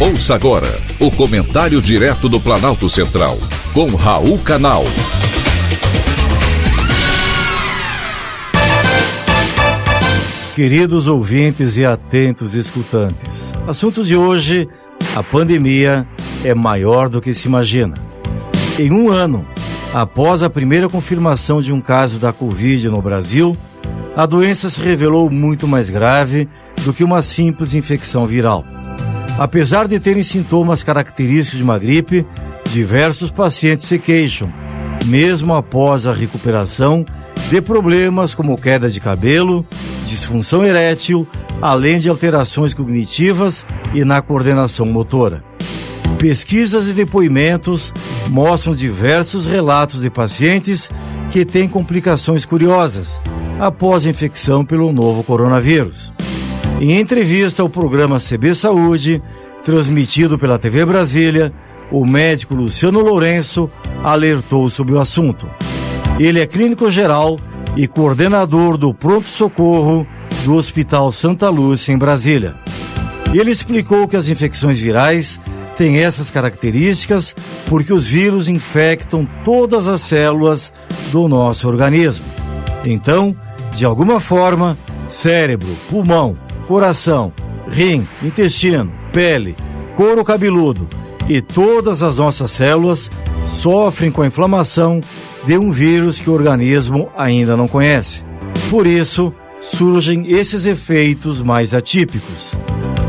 Ouça agora o comentário direto do Planalto Central, com Raul Canal. Queridos ouvintes e atentos escutantes, assunto de hoje: a pandemia é maior do que se imagina. Em um ano, após a primeira confirmação de um caso da Covid no Brasil, a doença se revelou muito mais grave do que uma simples infecção viral. Apesar de terem sintomas característicos de uma gripe, diversos pacientes se queixam, mesmo após a recuperação, de problemas como queda de cabelo, disfunção erétil, além de alterações cognitivas e na coordenação motora. Pesquisas e depoimentos mostram diversos relatos de pacientes que têm complicações curiosas após a infecção pelo novo coronavírus. Em entrevista ao programa CB Saúde, transmitido pela TV Brasília, o médico Luciano Lourenço alertou sobre o assunto. Ele é clínico geral e coordenador do pronto-socorro do Hospital Santa Lúcia, em Brasília. Ele explicou que as infecções virais têm essas características porque os vírus infectam todas as células do nosso organismo. Então, de alguma forma, cérebro, pulmão, coração, rim, intestino, pele, couro cabeludo e todas as nossas células sofrem com a inflamação de um vírus que o organismo ainda não conhece. Por isso, surgem esses efeitos mais atípicos.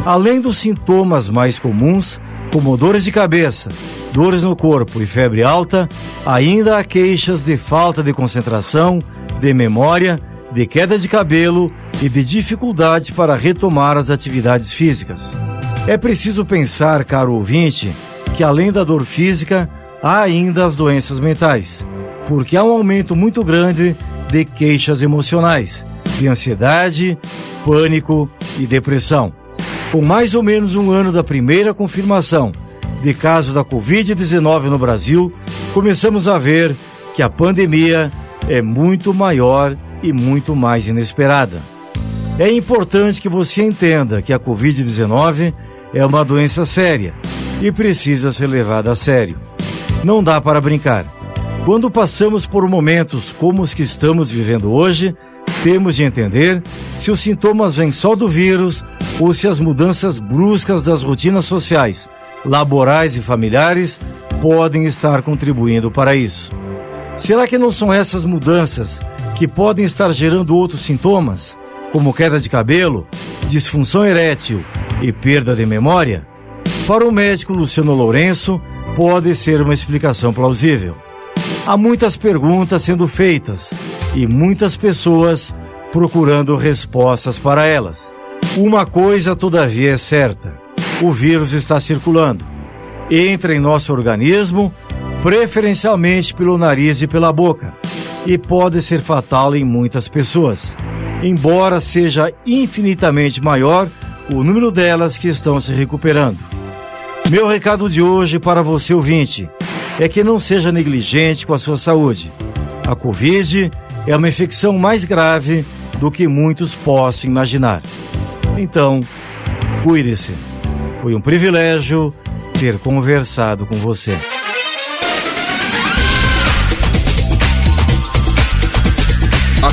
Além dos sintomas mais comuns, como dores de cabeça, dores no corpo e febre alta, ainda há queixas de falta de concentração, de memória, de queda de cabelo e de dificuldade para retomar as atividades físicas. É preciso pensar, caro ouvinte, que além da dor física, há ainda as doenças mentais, porque há um aumento muito grande de queixas emocionais, de ansiedade, pânico e depressão. Com mais ou menos um ano da primeira confirmação de caso da Covid-19 no Brasil, começamos a ver que a pandemia é muito maior e muito mais inesperada. É importante que você entenda que a Covid-19 é uma doença séria e precisa ser levada a sério. Não dá para brincar. Quando passamos por momentos como os que estamos vivendo hoje, temos de entender se os sintomas vêm só do vírus ou se as mudanças bruscas das rotinas sociais, laborais e familiares podem estar contribuindo para isso. Será que não são essas mudanças que podem estar gerando outros sintomas? Como queda de cabelo, disfunção erétil e perda de memória, para o médico Luciano Lourenço pode ser uma explicação plausível. Há muitas perguntas sendo feitas e muitas pessoas procurando respostas para elas. Uma coisa, todavia, é certa: o vírus está circulando. Entra em nosso organismo, preferencialmente pelo nariz e pela boca, e pode ser fatal em muitas pessoas embora seja infinitamente maior o número delas que estão se recuperando. Meu recado de hoje para você ouvinte é que não seja negligente com a sua saúde. A Covid é uma infecção mais grave do que muitos possam imaginar. Então, cuide-se. Foi um privilégio ter conversado com você.